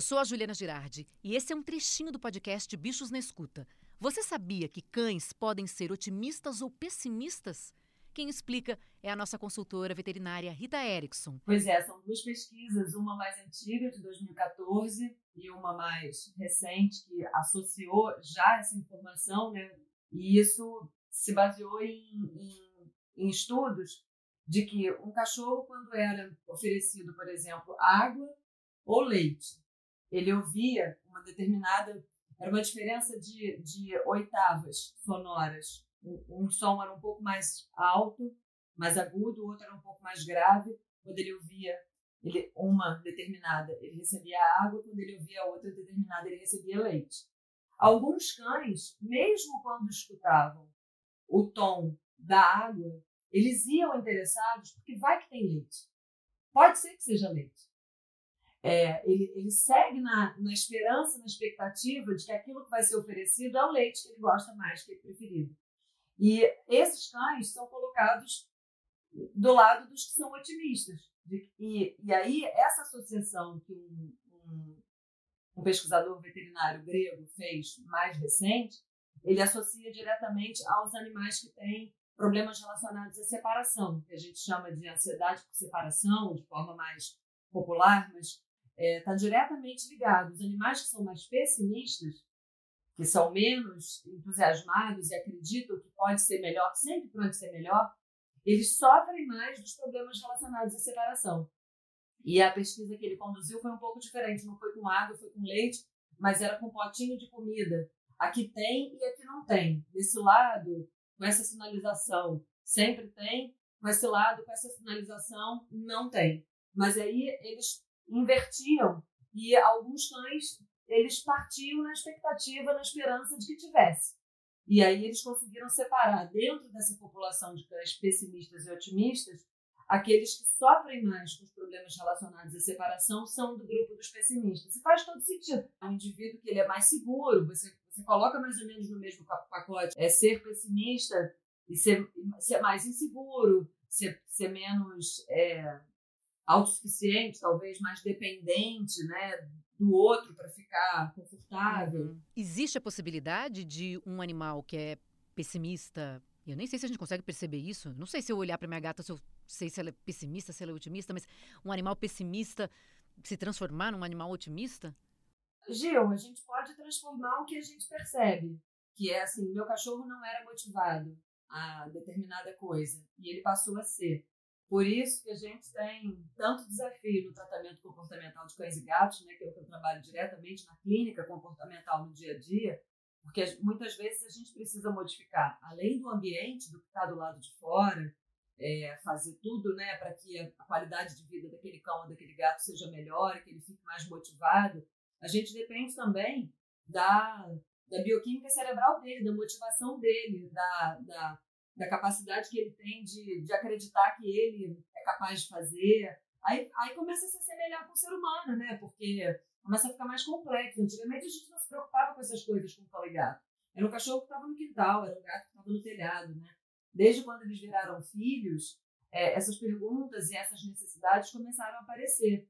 Eu sou a Juliana Girardi e esse é um trechinho do podcast Bichos na Escuta. Você sabia que cães podem ser otimistas ou pessimistas? Quem explica é a nossa consultora veterinária Rita Erickson. Pois é, são duas pesquisas, uma mais antiga, de 2014, e uma mais recente, que associou já essa informação, né? E isso se baseou em, em, em estudos de que um cachorro, quando era oferecido, por exemplo, água ou leite, ele ouvia uma determinada. Era uma diferença de, de oitavas sonoras. Um, som era um pouco mais alto, mais agudo, o outro era um pouco mais grave. Quando ele ouvia ele, uma determinada, ele recebia água, quando ele ouvia outra determinada, ele recebia leite. Alguns cães, mesmo quando escutavam o tom da água, eles iam interessados porque vai que tem leite. Pode ser que seja leite. É, ele, ele segue na, na esperança, na expectativa de que aquilo que vai ser oferecido é o leite que ele gosta mais, que é preferido. E esses cães são colocados do lado dos que são otimistas. E, e aí, essa associação que um, um, um pesquisador veterinário grego fez mais recente, ele associa diretamente aos animais que têm problemas relacionados à separação, que a gente chama de ansiedade por separação, de forma mais popular, mas está é, tá diretamente ligado. Os animais que são mais pessimistas, que são menos entusiasmados e acreditam que pode ser melhor, sempre pode ser melhor, eles sofrem mais dos problemas relacionados à separação. E a pesquisa que ele conduziu foi um pouco diferente, não foi com água, foi com leite, mas era com potinho de comida. Aqui tem e aqui não tem. Desse lado, com essa sinalização, sempre tem, com esse lado, com essa sinalização, não tem. Mas aí eles invertiam e alguns cães eles partiam na expectativa, na esperança de que tivesse. E aí eles conseguiram separar dentro dessa população de cães pessimistas e otimistas, aqueles que sofrem mais com os problemas relacionados à separação são do grupo dos pessimistas. E faz todo sentido. É um indivíduo que ele é mais seguro, você, você coloca mais ou menos no mesmo pacote, é ser pessimista e ser, ser mais inseguro, ser, ser menos é, autossuficiente, talvez mais dependente, né, do outro para ficar confortável. Uhum. Existe a possibilidade de um animal que é pessimista, eu nem sei se a gente consegue perceber isso, não sei se eu olhar para minha gata se eu sei se ela é pessimista, se ela é otimista, mas um animal pessimista se transformar num animal otimista? Gil, a gente pode transformar o que a gente percebe, que é assim, meu cachorro não era motivado a determinada coisa e ele passou a ser. Por isso que a gente tem tanto desafio no tratamento comportamental de cães e gatos, né, que é o que eu trabalho diretamente na clínica comportamental no dia a dia, porque muitas vezes a gente precisa modificar, além do ambiente, do que está do lado de fora, é, fazer tudo né, para que a, qualidade de vida daquele cão ou daquele gato seja melhor, que ele fique mais motivado. A gente depende também da, da bioquímica cerebral dele, da motivação dele, da, da da capacidade que ele tem de, de acreditar que ele é capaz de fazer. Aí, aí começa a se assemelhar com o ser humano, né? Porque começa a ficar mais complexo. Antigamente a gente não se preocupava com essas coisas com o e gato. Era um cachorro que estava no quintal, era um gato que estava no telhado, né? Desde quando eles viraram filhos, é, essas perguntas e essas necessidades começaram a aparecer.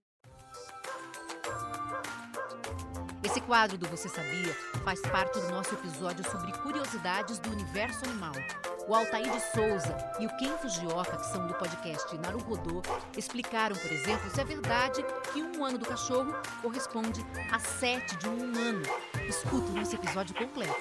Esse quadro do Você Sabia faz parte do nosso episódio sobre curiosidades do universo animal. O Altair de Souza e o Ken Fujioka, que são do podcast Naruhodô, explicaram, por exemplo, se é verdade que um ano do cachorro corresponde a sete de um humano. Escuta o nosso episódio completo.